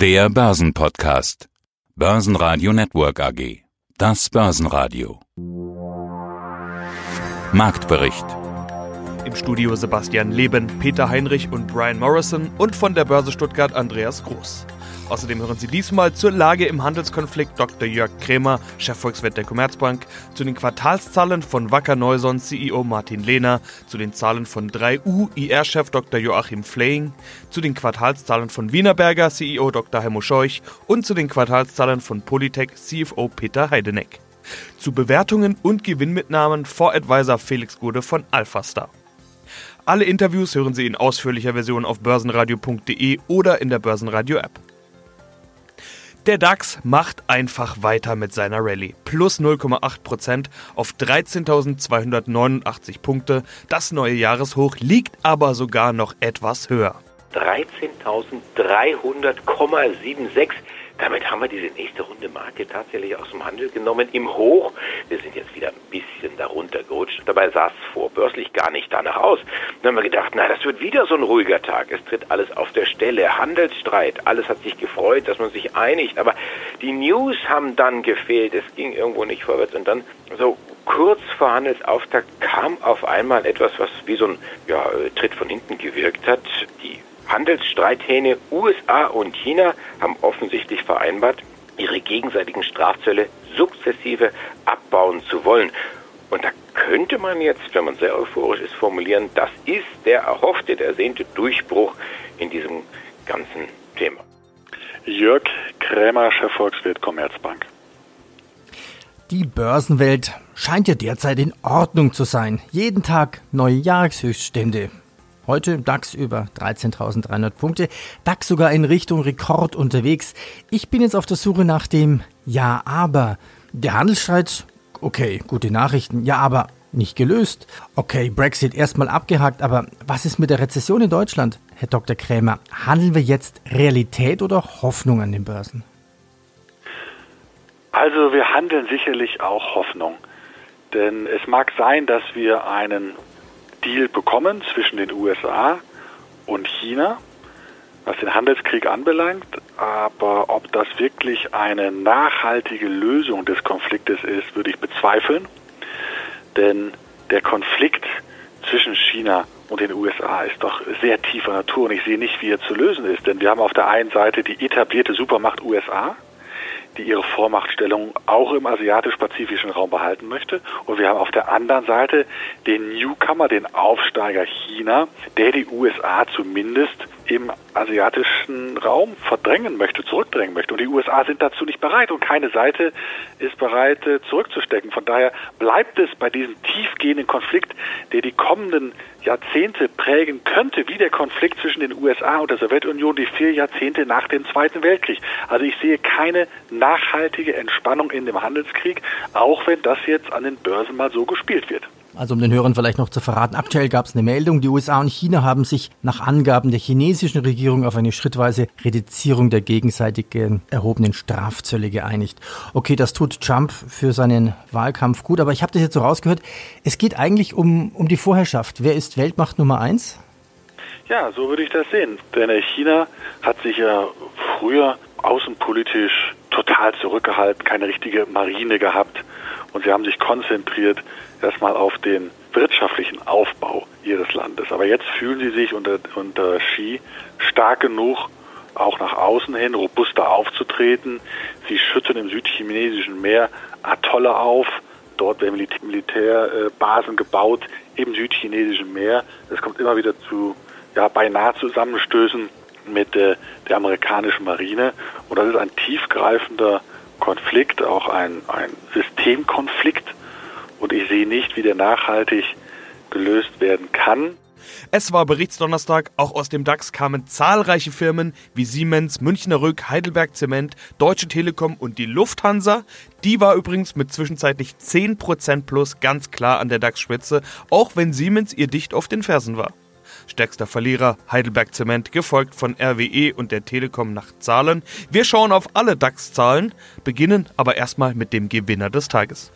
Der Börsenpodcast. Börsenradio Network AG. Das Börsenradio. Marktbericht. Im Studio Sebastian Leben, Peter Heinrich und Brian Morrison und von der Börse Stuttgart Andreas Groß. Außerdem hören Sie diesmal zur Lage im Handelskonflikt Dr. Jörg Krämer, Chefvolkswirt der Commerzbank, zu den Quartalszahlen von Wacker Neuson CEO Martin Lehner, zu den Zahlen von 3U IR-Chef Dr. Joachim Fleying, zu den Quartalszahlen von Wienerberger CEO Dr. Heimo Scheuch und zu den Quartalszahlen von Polytech CFO Peter Heideneck. Zu Bewertungen und Gewinnmitnahmen Voradvisor Felix Gude von Alphastar. Alle Interviews hören Sie in ausführlicher Version auf börsenradio.de oder in der Börsenradio-App. Der DAX macht einfach weiter mit seiner Rallye. Plus 0,8% auf 13.289 Punkte. Das neue Jahreshoch liegt aber sogar noch etwas höher. 13.300,76. Damit haben wir diese nächste Runde Marke tatsächlich aus dem Handel genommen im Hoch. Wir sind jetzt wieder ein bisschen darunter gerutscht. Dabei sah es vorbörslich gar nicht danach aus. Dann haben wir gedacht, na, das wird wieder so ein ruhiger Tag. Es tritt alles auf der Stelle. Handelsstreit. Alles hat sich gefreut, dass man sich einigt. Aber die News haben dann gefehlt. Es ging irgendwo nicht vorwärts. Und dann so kurz vor Handelsauftakt kam auf einmal etwas, was wie so ein ja, Tritt von hinten gewirkt hat. Handelsstreithähne USA und China haben offensichtlich vereinbart, ihre gegenseitigen Strafzölle sukzessive abbauen zu wollen. Und da könnte man jetzt, wenn man sehr euphorisch ist, formulieren, das ist der erhoffte, der ersehnte Durchbruch in diesem ganzen Thema. Jörg Krämer, Chefvolkswirt Commerzbank. Die Börsenwelt scheint ja derzeit in Ordnung zu sein. Jeden Tag neue Jahreshöchststände. Heute DAX über 13.300 Punkte, DAX sogar in Richtung Rekord unterwegs. Ich bin jetzt auf der Suche nach dem Ja, aber. Der Handelsstreit, okay, gute Nachrichten. Ja, aber nicht gelöst. Okay, Brexit erstmal abgehakt, aber was ist mit der Rezession in Deutschland? Herr Dr. Krämer, handeln wir jetzt Realität oder Hoffnung an den Börsen? Also wir handeln sicherlich auch Hoffnung. Denn es mag sein, dass wir einen Deal bekommen zwischen den USA und China, was den Handelskrieg anbelangt. Aber ob das wirklich eine nachhaltige Lösung des Konfliktes ist, würde ich bezweifeln. Denn der Konflikt zwischen China und den USA ist doch sehr tiefer Natur und ich sehe nicht, wie er zu lösen ist. Denn wir haben auf der einen Seite die etablierte Supermacht USA, die ihre Vormachtstellung auch im asiatisch-pazifischen Raum behalten möchte. Und wir haben auf der anderen Seite den Newcomer, den Aufsteiger China, der die USA zumindest im asiatischen Raum verdrängen möchte, zurückdrängen möchte. Und die USA sind dazu nicht bereit und keine Seite ist bereit, äh, zurückzustecken. Von daher bleibt es bei diesem tiefgehenden Konflikt, der die kommenden Jahrzehnte prägen könnte, wie der Konflikt zwischen den USA und der Sowjetunion die vier Jahrzehnte nach dem Zweiten Weltkrieg. Also ich sehe keine nachhaltige Entspannung in dem Handelskrieg, auch wenn das jetzt an den Börsen mal so gespielt wird. Also um den Hörern vielleicht noch zu verraten, aktuell gab es eine Meldung, die USA und China haben sich nach Angaben der chinesischen Regierung auf eine schrittweise Reduzierung der gegenseitigen erhobenen Strafzölle geeinigt. Okay, das tut Trump für seinen Wahlkampf gut, aber ich habe das jetzt so rausgehört, es geht eigentlich um, um die Vorherrschaft. Wer ist Weltmacht Nummer eins? Ja, so würde ich das sehen. Denn China hat sich ja früher außenpolitisch total zurückgehalten, keine richtige Marine gehabt und sie haben sich konzentriert erstmal auf den wirtschaftlichen Aufbau ihres Landes. Aber jetzt fühlen sie sich unter, unter Xi stark genug, auch nach außen hin robuster aufzutreten. Sie schützen im südchinesischen Meer Atolle auf. Dort werden Militärbasen gebaut im südchinesischen Meer. Es kommt immer wieder zu ja, beinahe Zusammenstößen mit äh, der amerikanischen Marine. Und das ist ein tiefgreifender Konflikt, auch ein, ein Systemkonflikt. Und ich sehe nicht, wie der nachhaltig gelöst werden kann. Es war Berichtsdonnerstag, auch aus dem DAX kamen zahlreiche Firmen wie Siemens, Münchner Rück, Heidelberg Zement, Deutsche Telekom und die Lufthansa. Die war übrigens mit zwischenzeitlich 10% plus ganz klar an der DAX-Spitze, auch wenn Siemens ihr dicht auf den Fersen war. Stärkster Verlierer Heidelberg Zement, gefolgt von RWE und der Telekom nach Zahlen. Wir schauen auf alle DAX-Zahlen, beginnen aber erstmal mit dem Gewinner des Tages.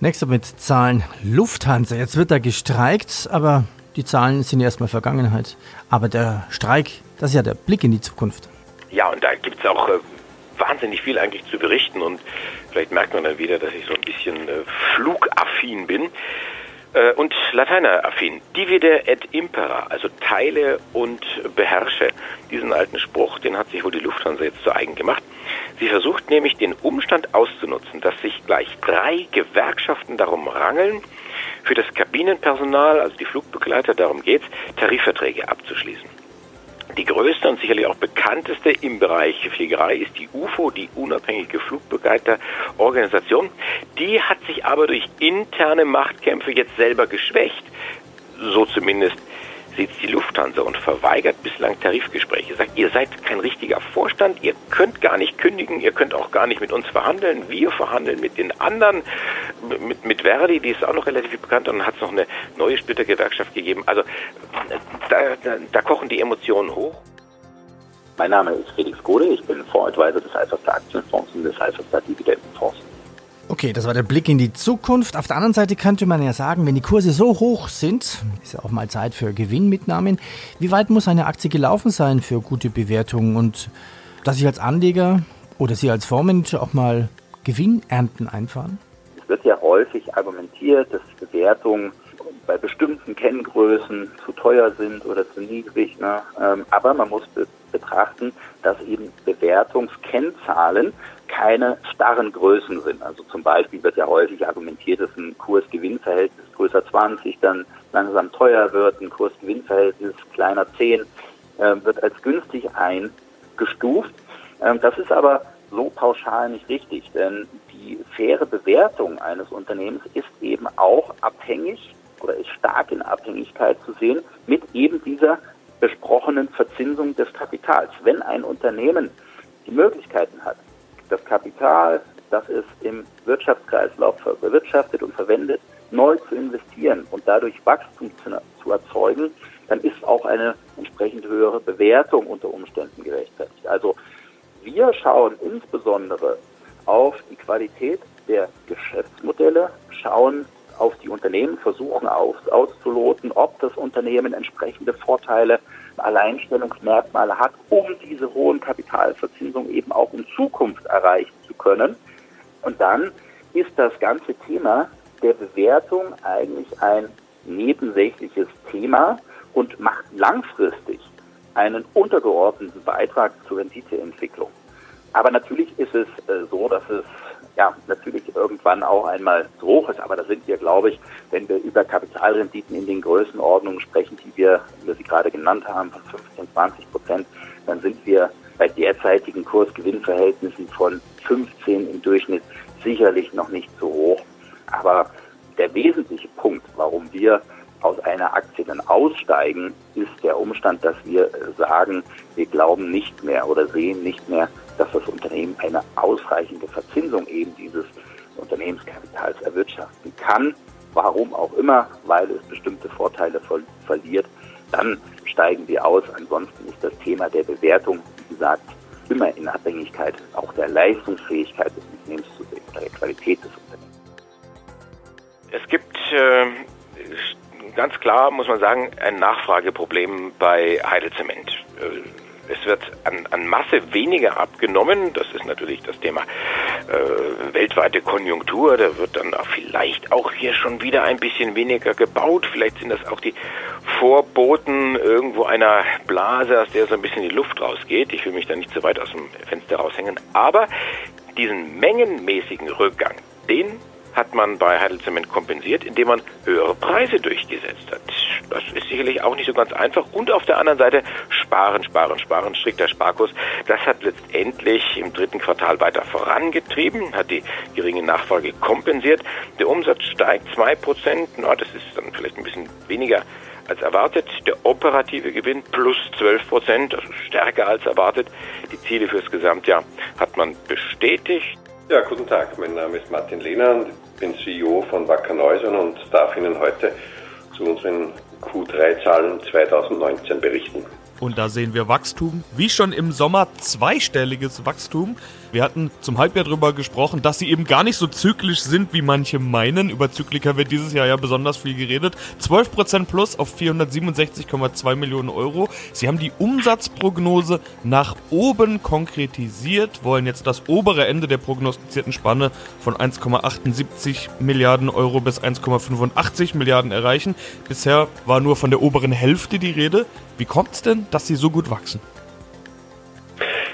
Nächster mit Zahlen Lufthansa. Jetzt wird da gestreikt, aber die Zahlen sind erstmal Vergangenheit. Aber der Streik, das ist ja der Blick in die Zukunft. Ja, und da gibt es auch äh, wahnsinnig viel eigentlich zu berichten und vielleicht merkt man dann wieder, dass ich so ein bisschen äh, flugaffin bin äh, und Lateineraffin. Divide et impera, also teile und beherrsche. Diesen alten Spruch, den hat sich wohl die Lufthansa jetzt zu eigen gemacht. Sie versucht nämlich den Umstand auszunutzen, dass sich gleich drei Gewerkschaften darum rangeln, für das Kabinenpersonal, also die Flugbegleiter, darum geht's, Tarifverträge abzuschließen. Die größte und sicherlich auch bekannteste im Bereich Fliegerei ist die UFO, die unabhängige Flugbegleiterorganisation. Die hat sich aber durch interne Machtkämpfe jetzt selber geschwächt. So zumindest sieht die Lufthansa und verweigert bislang Tarifgespräche. Sagt, ihr seid kein richtiger Vorstand, ihr könnt gar nicht kündigen, ihr könnt auch gar nicht mit uns verhandeln. Wir verhandeln mit den anderen, mit, mit Verdi, die ist auch noch relativ bekannt, und dann hat es noch eine neue Splittergewerkschaft gegeben. Also da, da, da kochen die Emotionen hoch. Mein Name ist Felix Gode, ich bin Fondsadvisor des Alpha Aktienfonds und des Alpha Dividendenfonds. Okay, das war der Blick in die Zukunft. Auf der anderen Seite könnte man ja sagen, wenn die Kurse so hoch sind, ist ja auch mal Zeit für Gewinnmitnahmen. Wie weit muss eine Aktie gelaufen sein für gute Bewertungen und dass ich als Anleger oder Sie als Fondsmanager auch mal Gewinnernten einfahren? Wird ja häufig argumentiert, dass Bewertungen bei bestimmten Kenngrößen zu teuer sind oder zu niedrig. Ne? Ähm, aber man muss be betrachten, dass eben Bewertungskennzahlen keine starren Größen sind. Also zum Beispiel wird ja häufig argumentiert, dass ein Kurs-Gewinn-Verhältnis größer 20 dann langsam teuer wird, ein Kurs-Gewinn-Verhältnis kleiner 10 äh, wird als günstig eingestuft. Ähm, das ist aber so pauschal nicht richtig, denn die faire Bewertung eines Unternehmens ist eben auch abhängig oder ist stark in Abhängigkeit zu sehen mit eben dieser besprochenen Verzinsung des Kapitals. Wenn ein Unternehmen die Möglichkeiten hat, das Kapital, das es im Wirtschaftskreislauf bewirtschaftet und verwendet, neu zu investieren und dadurch Wachstum zu, zu erzeugen, dann ist auch eine entsprechend höhere Bewertung unter Umständen gerechtfertigt. Also wir schauen insbesondere auf die Qualität der Geschäftsmodelle, schauen auf die Unternehmen, versuchen aus, auszuloten, ob das Unternehmen entsprechende Vorteile Alleinstellungsmerkmale hat, um diese hohen Kapitalverzinsungen eben auch in Zukunft erreichen zu können. Und dann ist das ganze Thema der Bewertung eigentlich ein nebensächliches Thema und macht langfristig einen untergeordneten Beitrag zur Renditeentwicklung. Aber natürlich ist es äh, so, dass es ja natürlich irgendwann auch einmal zu hoch ist. Aber da sind wir, glaube ich, wenn wir über Kapitalrenditen in den Größenordnungen sprechen, die wir, wie sie gerade genannt haben, von 15, 20 Prozent, dann sind wir bei derzeitigen Kursgewinnverhältnissen von 15 im Durchschnitt sicherlich noch nicht so hoch. Aber der wesentliche Punkt, warum wir aus einer Aktie dann aussteigen, ist der Umstand, dass wir sagen, wir glauben nicht mehr oder sehen nicht mehr, dass das Unternehmen eine ausreichende Verzinsung eben dieses Unternehmenskapitals erwirtschaften kann. Warum auch immer, weil es bestimmte Vorteile ver verliert, dann steigen wir aus. Ansonsten ist das Thema der Bewertung, wie gesagt, immer in Abhängigkeit auch der Leistungsfähigkeit des Unternehmens zu sehen oder der Qualität des Unternehmens. Es gibt äh, ganz klar, muss man sagen, ein Nachfrageproblem bei Heidelzement. Äh, es wird an, an Masse weniger abgenommen. Das ist natürlich das Thema äh, weltweite Konjunktur. Da wird dann auch vielleicht auch hier schon wieder ein bisschen weniger gebaut. Vielleicht sind das auch die Vorboten irgendwo einer Blase, aus der so ein bisschen die Luft rausgeht. Ich will mich da nicht zu weit aus dem Fenster raushängen. Aber diesen mengenmäßigen Rückgang, den hat man bei Heidelzement kompensiert, indem man höhere Preise durchgesetzt hat. Das ist sicherlich auch nicht so ganz einfach. Und auf der anderen Seite sparen, sparen, sparen, strikter Sparkurs. Das hat letztendlich im dritten Quartal weiter vorangetrieben, hat die geringe Nachfrage kompensiert. Der Umsatz steigt zwei Prozent. Na, das ist dann vielleicht ein bisschen weniger als erwartet. Der operative Gewinn plus 12 Prozent, also stärker als erwartet. Die Ziele fürs Gesamtjahr hat man bestätigt. Ja, guten Tag. Mein Name ist Martin Lehner und ich bin CEO von Wacker Neuson und darf Ihnen heute zu unseren Q3-Zahlen 2019 berichten. Und da sehen wir Wachstum, wie schon im Sommer zweistelliges Wachstum. Wir hatten zum Halbjahr darüber gesprochen, dass sie eben gar nicht so zyklisch sind, wie manche meinen. Über Zyklika wird dieses Jahr ja besonders viel geredet. 12% plus auf 467,2 Millionen Euro. Sie haben die Umsatzprognose nach oben konkretisiert, wollen jetzt das obere Ende der prognostizierten Spanne von 1,78 Milliarden Euro bis 1,85 Milliarden erreichen. Bisher war nur von der oberen Hälfte die Rede. Wie kommt es denn, dass sie so gut wachsen?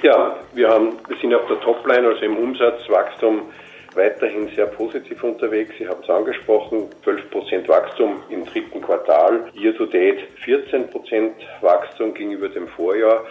Ja, wir, haben, wir sind auf der Topline, also im Umsatzwachstum, weiterhin sehr positiv unterwegs. Sie haben es angesprochen, 12% Wachstum im dritten Quartal, year to date 14% Wachstum gegenüber dem Vorjahr.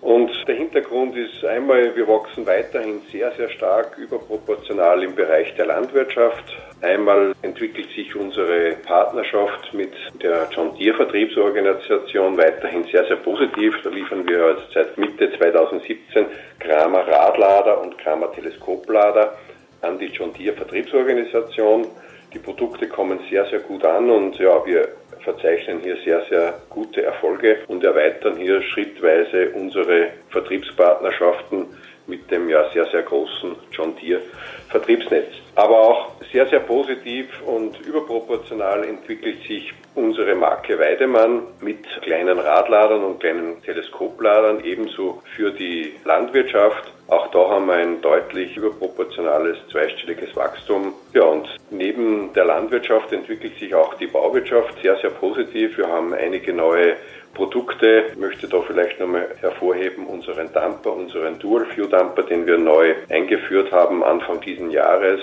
Und der Hintergrund ist einmal, wir wachsen weiterhin sehr, sehr stark überproportional im Bereich der Landwirtschaft. Einmal entwickelt sich unsere Partnerschaft mit der John Deere Vertriebsorganisation weiterhin sehr, sehr positiv. Da liefern wir also seit Mitte 2017 Kramer Radlader und Kramer Teleskoplader an die John Deere Vertriebsorganisation. Die Produkte kommen sehr, sehr gut an und ja, wir verzeichnen hier sehr, sehr gute Erfolge und erweitern hier schrittweise unsere Vertriebspartnerschaften mit dem ja sehr, sehr großen John Deere Vertriebsnetz. Aber auch sehr, sehr positiv und überproportional entwickelt sich unsere Marke Weidemann mit kleinen Radladern und kleinen Teleskopladern ebenso für die Landwirtschaft. Auch da haben wir ein deutlich überproportionales zweistelliges Wachstum. Ja, und neben der Landwirtschaft entwickelt sich auch die Bauwirtschaft sehr, sehr positiv. Wir haben einige neue Produkte. Ich möchte da vielleicht nochmal hervorheben unseren Dumper, unseren Dual View Dumper, den wir neu eingeführt haben Anfang diesen Jahres.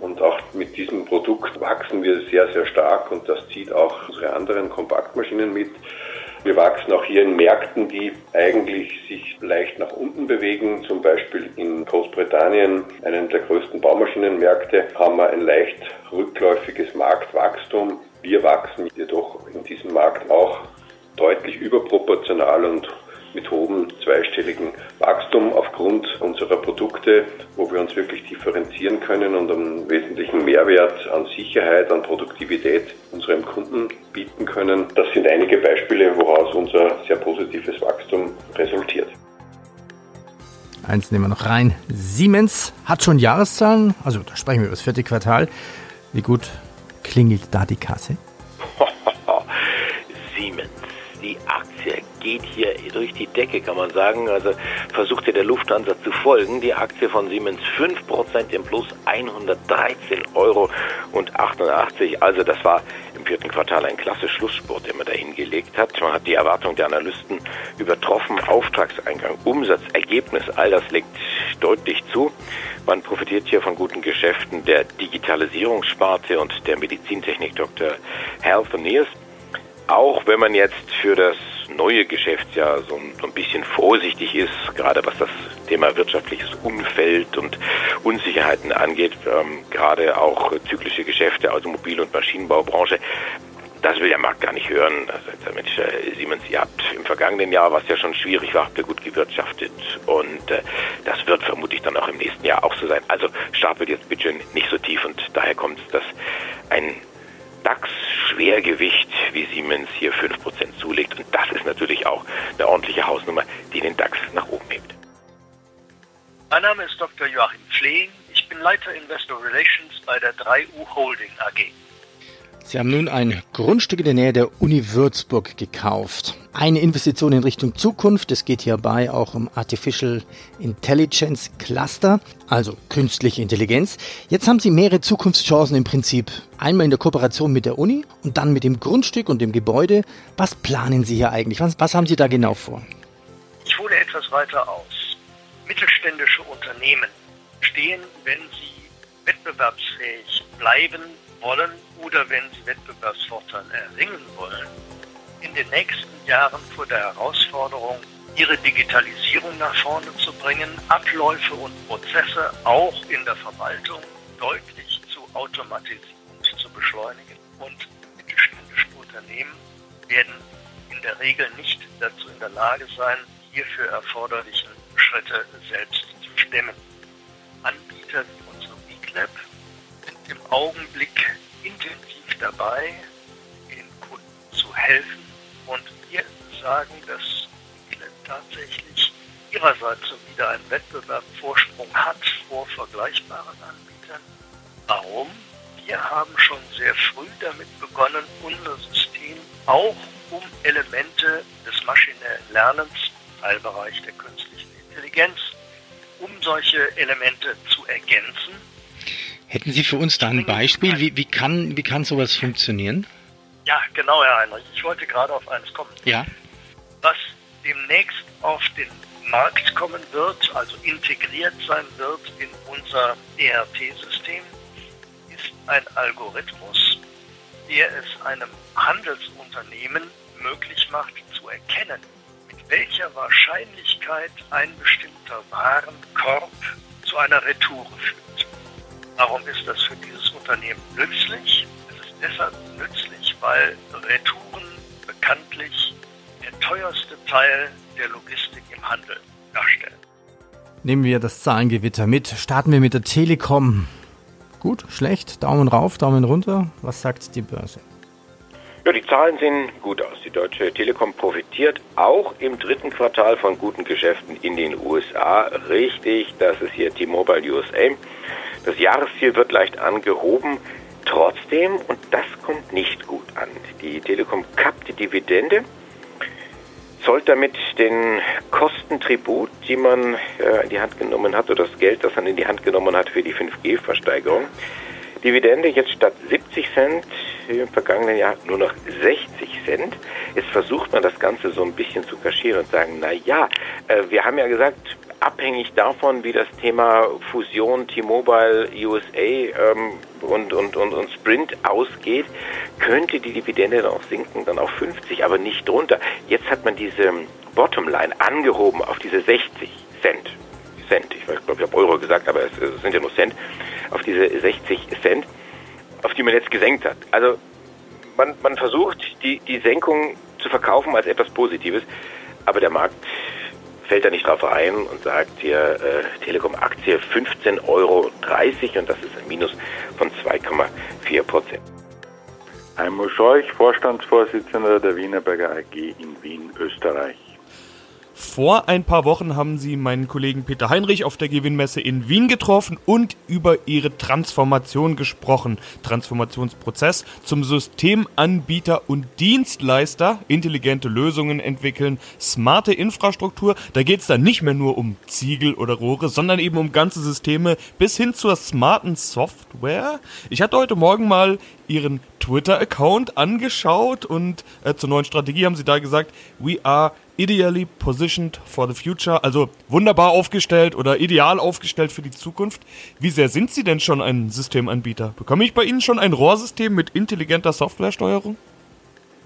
Und auch mit diesem Produkt wachsen wir sehr, sehr stark und das zieht auch unsere anderen Kompaktmaschinen mit. Wir wachsen auch hier in Märkten, die eigentlich sich leicht nach unten bewegen. Zum Beispiel in Großbritannien, einem der größten Baumaschinenmärkte, haben wir ein leicht rückläufiges Marktwachstum. Wir wachsen jedoch in diesem Markt auch deutlich überproportional und mit hohem zweistelligen Wachstum aufgrund unserer Produkte, wo wir uns wirklich differenzieren können und einen wesentlichen Mehrwert an Sicherheit, an Produktivität unserem Kunden bieten können. Das sind einige Beispiele, woraus unser sehr positives Wachstum resultiert. Eins nehmen wir noch rein. Siemens hat schon Jahreszahlen, also da sprechen wir über das vierte Quartal. Wie gut klingelt da die Kasse? Geht hier durch die Decke, kann man sagen. Also versucht ihr der Lufthansa zu folgen. Die Aktie von Siemens 5% im Plus, 113 Euro und 88. Also das war im vierten Quartal ein klasse Schlusssport, den man da hingelegt hat. Man hat die Erwartung der Analysten übertroffen. Auftragseingang, Umsatz, Ergebnis, all das legt deutlich zu. Man profitiert hier von guten Geschäften der Digitalisierungssparte und der Medizintechnik Dr. Health Nears. Auch wenn man jetzt für das neue Geschäftsjahr so ein, bisschen vorsichtig ist, gerade was das Thema wirtschaftliches Umfeld und Unsicherheiten angeht, ähm, gerade auch zyklische Geschäfte, Automobil- und Maschinenbaubranche, das will der Markt gar nicht hören. Also, Mensch, äh, Siemens, ihr habt im vergangenen Jahr, was ja schon schwierig war, habt ihr gut gewirtschaftet. Und äh, das wird vermutlich dann auch im nächsten Jahr auch so sein. Also stapelt jetzt bitte nicht so tief und daher kommt es, dass ein DAX-Schwergewicht wie Siemens hier 5% zulegt. Und das ist natürlich auch eine ordentliche Hausnummer, die den DAX nach oben hebt. Mein Name ist Dr. Joachim Flehn. Ich bin Leiter Investor Relations bei der 3U Holding AG. Sie haben nun ein Grundstück in der Nähe der Uni Würzburg gekauft. Eine Investition in Richtung Zukunft. Es geht hierbei auch um Artificial Intelligence Cluster, also künstliche Intelligenz. Jetzt haben Sie mehrere Zukunftschancen im Prinzip. Einmal in der Kooperation mit der Uni und dann mit dem Grundstück und dem Gebäude. Was planen Sie hier eigentlich? Was, was haben Sie da genau vor? Ich hole etwas weiter aus. Mittelständische Unternehmen stehen, wenn sie wettbewerbsfähig bleiben wollen oder wenn sie Wettbewerbsvorteile erringen wollen, in den nächsten Jahren vor der Herausforderung, ihre Digitalisierung nach vorne zu bringen, Abläufe und Prozesse auch in der Verwaltung deutlich zu automatisieren und zu beschleunigen. Und mittelständische Unternehmen werden in der Regel nicht dazu in der Lage sein, hierfür erforderlichen Schritte selbst zu stemmen. Anbieter wie unsere WeClap Augenblick intensiv dabei, den Kunden zu helfen. Und wir sagen, dass tatsächlich ihrerseits so wieder einen Wettbewerbsvorsprung hat vor vergleichbaren Anbietern. Warum? Wir haben schon sehr früh damit begonnen, unser System auch um Elemente des maschinellen Lernens, Teilbereich der künstlichen Intelligenz, um solche Elemente zu ergänzen. Hätten Sie für uns da ein Beispiel? Wie, wie, kann, wie kann sowas funktionieren? Ja, genau, Herr Heinrich. Ich wollte gerade auf eines kommen. Ja. Was demnächst auf den Markt kommen wird, also integriert sein wird in unser ERP-System, ist ein Algorithmus, der es einem Handelsunternehmen möglich macht zu erkennen, mit welcher Wahrscheinlichkeit ein bestimmter Warenkorb zu einer Retoure führt. Warum ist das für dieses Unternehmen nützlich? Es ist deshalb nützlich, weil Retouren bekanntlich der teuerste Teil der Logistik im Handel darstellen. Nehmen wir das Zahlengewitter mit. Starten wir mit der Telekom. Gut, schlecht, Daumen rauf, Daumen runter. Was sagt die Börse? Ja, die Zahlen sehen gut aus. Die Deutsche Telekom profitiert auch im dritten Quartal von guten Geschäften in den USA. Richtig, das ist hier T-Mobile USA. Das Jahresziel wird leicht angehoben. Trotzdem, und das kommt nicht gut an, die Telekom kappt die Dividende zollt damit den Kostentribut, die man äh, in die Hand genommen hat, oder das Geld, das man in die Hand genommen hat für die 5G-Versteigerung. Dividende jetzt statt 70 Cent im vergangenen Jahr nur noch 60 Cent. Jetzt versucht man das Ganze so ein bisschen zu kaschieren und sagen, na ja, äh, wir haben ja gesagt, abhängig davon, wie das Thema Fusion T-Mobile USA ähm, und, und, und, und Sprint ausgeht, könnte die Dividende dann auch sinken, dann auf 50, aber nicht drunter. Jetzt hat man diese Bottomline angehoben auf diese 60 Cent. Cent, ich glaube, ich habe Euro gesagt, aber es, sind ja nur Cent, auf diese 60 Cent, auf die man jetzt gesenkt hat. Also man, man versucht, die, die Senkung zu verkaufen als etwas Positives, aber der Markt fällt da nicht drauf ein und sagt hier äh, Telekom-Aktie 15,30 Euro und das ist ein Minus von 2,4 Prozent. Heimo Scheuch, Vorstandsvorsitzender der Wienerberger AG in Wien, Österreich. Vor ein paar Wochen haben sie meinen Kollegen Peter Heinrich auf der Gewinnmesse in Wien getroffen und über ihre Transformation gesprochen. Transformationsprozess zum Systemanbieter und Dienstleister, intelligente Lösungen entwickeln, smarte Infrastruktur. Da geht es dann nicht mehr nur um Ziegel oder Rohre, sondern eben um ganze Systeme bis hin zur smarten Software. Ich hatte heute Morgen mal ihren Twitter-Account angeschaut und äh, zur neuen Strategie haben sie da gesagt, we are ideally positioned for the future, also wunderbar aufgestellt oder ideal aufgestellt für die Zukunft. Wie sehr sind Sie denn schon ein Systemanbieter? Bekomme ich bei Ihnen schon ein Rohrsystem mit intelligenter Softwaresteuerung?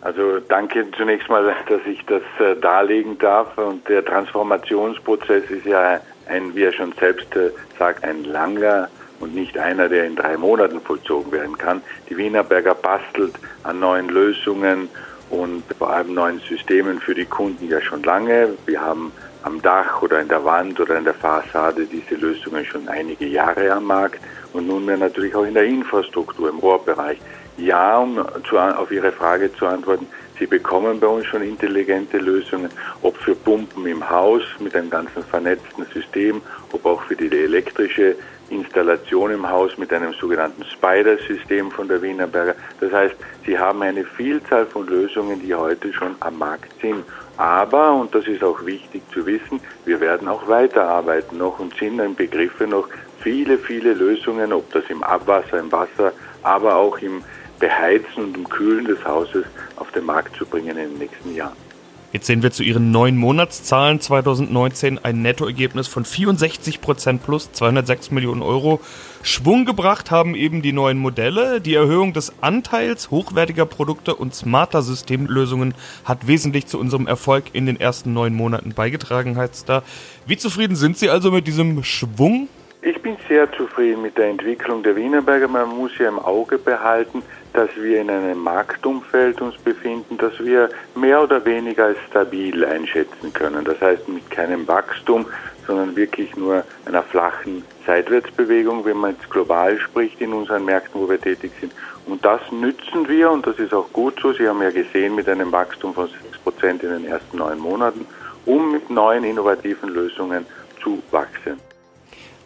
Also danke zunächst mal, dass ich das äh, darlegen darf. Und der Transformationsprozess ist ja ein, wie er schon selbst äh, sagt, ein langer und nicht einer, der in drei Monaten vollzogen werden kann. Die Wienerberger bastelt an neuen Lösungen und vor allem neuen Systemen für die Kunden ja schon lange. Wir haben am Dach oder in der Wand oder in der Fassade diese Lösungen schon einige Jahre am Markt und nunmehr natürlich auch in der Infrastruktur, im Rohrbereich. Ja, um zu, auf Ihre Frage zu antworten, Sie bekommen bei uns schon intelligente Lösungen, ob für Pumpen im Haus mit einem ganzen vernetzten System, ob auch für die elektrische Installation im Haus mit einem sogenannten Spider-System von der Wienerberger. Das heißt, sie haben eine Vielzahl von Lösungen, die heute schon am Markt sind. Aber, und das ist auch wichtig zu wissen, wir werden auch weiterarbeiten noch und sind im Begriffe noch viele, viele Lösungen, ob das im Abwasser, im Wasser, aber auch im Beheizen und im Kühlen des Hauses auf den Markt zu bringen in den nächsten Jahren. Jetzt sehen wir zu Ihren neuen Monatszahlen 2019 ein Nettoergebnis von 64 Prozent plus 206 Millionen Euro. Schwung gebracht haben eben die neuen Modelle. Die Erhöhung des Anteils hochwertiger Produkte und smarter Systemlösungen hat wesentlich zu unserem Erfolg in den ersten neun Monaten beigetragen, heißt da. Wie zufrieden sind Sie also mit diesem Schwung? Ich bin sehr zufrieden mit der Entwicklung der Wienerberger. Man muss ja im Auge behalten, dass wir in einem Marktumfeld uns befinden, das wir mehr oder weniger als stabil einschätzen können. Das heißt mit keinem Wachstum, sondern wirklich nur einer flachen Seitwärtsbewegung, wenn man jetzt global spricht in unseren Märkten, wo wir tätig sind. Und das nützen wir und das ist auch gut so. Sie haben ja gesehen mit einem Wachstum von 6 Prozent in den ersten neun Monaten um mit neuen innovativen Lösungen zu wachsen.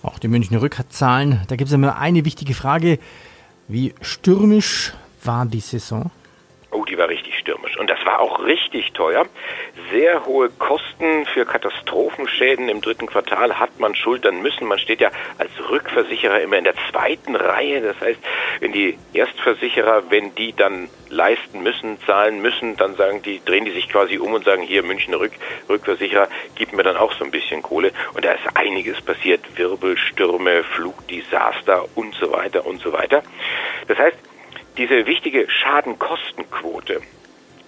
Auch die Münchner Rück. Da gibt es immer eine wichtige Frage. Wie stürmisch war die Saison? Stürmisch. Und das war auch richtig teuer. Sehr hohe Kosten für Katastrophenschäden im dritten Quartal hat man schultern müssen. Man steht ja als Rückversicherer immer in der zweiten Reihe. Das heißt, wenn die Erstversicherer, wenn die dann leisten müssen, zahlen müssen, dann sagen die, drehen die sich quasi um und sagen, hier München Rück, Rückversicherer, gib mir dann auch so ein bisschen Kohle. Und da ist einiges passiert. Wirbelstürme, Flugdesaster und so weiter und so weiter. Das heißt, diese wichtige Schadenkostenquote,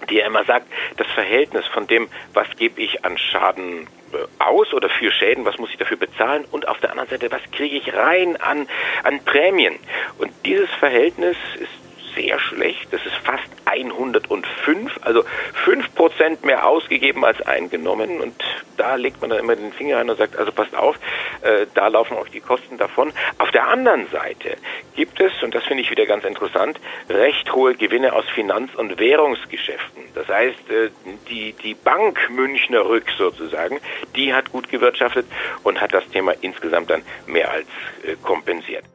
die er immer sagt, das Verhältnis von dem, was gebe ich an Schaden äh, aus oder für Schäden, was muss ich dafür bezahlen und auf der anderen Seite, was kriege ich rein an, an Prämien. Und dieses Verhältnis ist sehr schlecht, das ist fast 105, also 5% mehr ausgegeben als eingenommen und da legt man dann immer den Finger an und sagt, also passt auf, äh, da laufen euch die Kosten davon. Auf der anderen Seite gibt es, und das finde ich wieder ganz interessant, recht hohe Gewinne aus Finanz- und Währungsgeschäften. Das heißt, äh, die, die Bank Münchner Rück sozusagen, die hat gut gewirtschaftet und hat das Thema insgesamt dann mehr als äh, kompensiert.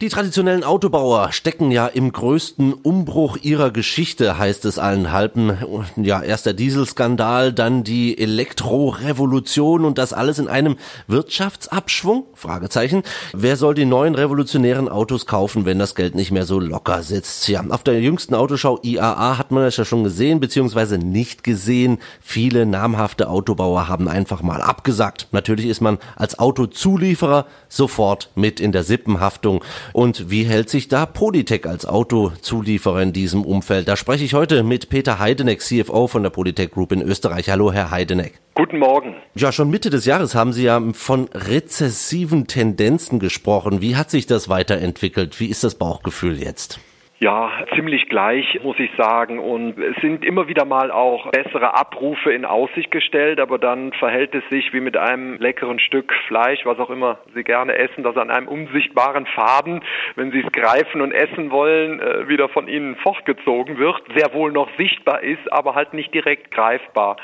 Die traditionellen Autobauer stecken ja im größten Umbruch ihrer Geschichte, heißt es allen Halben. Ja, erst der Dieselskandal, dann die Elektrorevolution und das alles in einem Wirtschaftsabschwung? Fragezeichen. Wer soll die neuen revolutionären Autos kaufen, wenn das Geld nicht mehr so locker sitzt? Ja, auf der jüngsten Autoschau IAA hat man das ja schon gesehen, beziehungsweise nicht gesehen. Viele namhafte Autobauer haben einfach mal abgesagt. Natürlich ist man als Autozulieferer sofort mit in der Sippenhaftung. Und wie hält sich da Polytech als Autozulieferer in diesem Umfeld? Da spreche ich heute mit Peter Heideneck, CFO von der Polytech Group in Österreich. Hallo, Herr Heideneck. Guten Morgen. Ja, schon Mitte des Jahres haben Sie ja von rezessiven Tendenzen gesprochen. Wie hat sich das weiterentwickelt? Wie ist das Bauchgefühl jetzt? Ja, ziemlich gleich, muss ich sagen. Und es sind immer wieder mal auch bessere Abrufe in Aussicht gestellt, aber dann verhält es sich wie mit einem leckeren Stück Fleisch, was auch immer Sie gerne essen, das an einem unsichtbaren Faden, wenn Sie es greifen und essen wollen, äh, wieder von Ihnen fortgezogen wird, sehr wohl noch sichtbar ist, aber halt nicht direkt greifbar.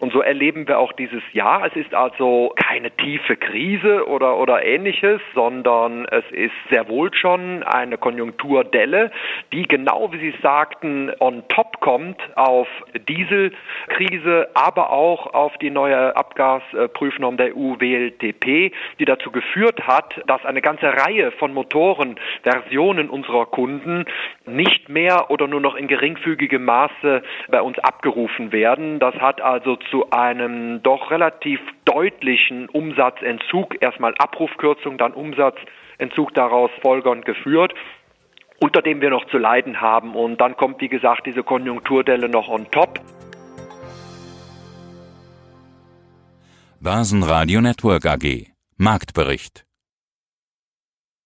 Und so erleben wir auch dieses Jahr. Es ist also keine tiefe Krise oder, oder ähnliches, sondern es ist sehr wohl schon eine Konjunkturdelle, die genau wie Sie sagten on top kommt auf Dieselkrise, aber auch auf die neue Abgasprüfnorm der EU WLTP, die dazu geführt hat, dass eine ganze Reihe von Motorenversionen unserer Kunden nicht mehr oder nur noch in geringfügigem Maße bei uns abgerufen werden. Das hat also zu einem doch relativ deutlichen Umsatzentzug, erstmal Abrufkürzung, dann Umsatzentzug daraus folgernd geführt unter dem wir noch zu leiden haben. Und dann kommt, wie gesagt, diese Konjunkturdelle noch on top. Börsenradio Network AG Marktbericht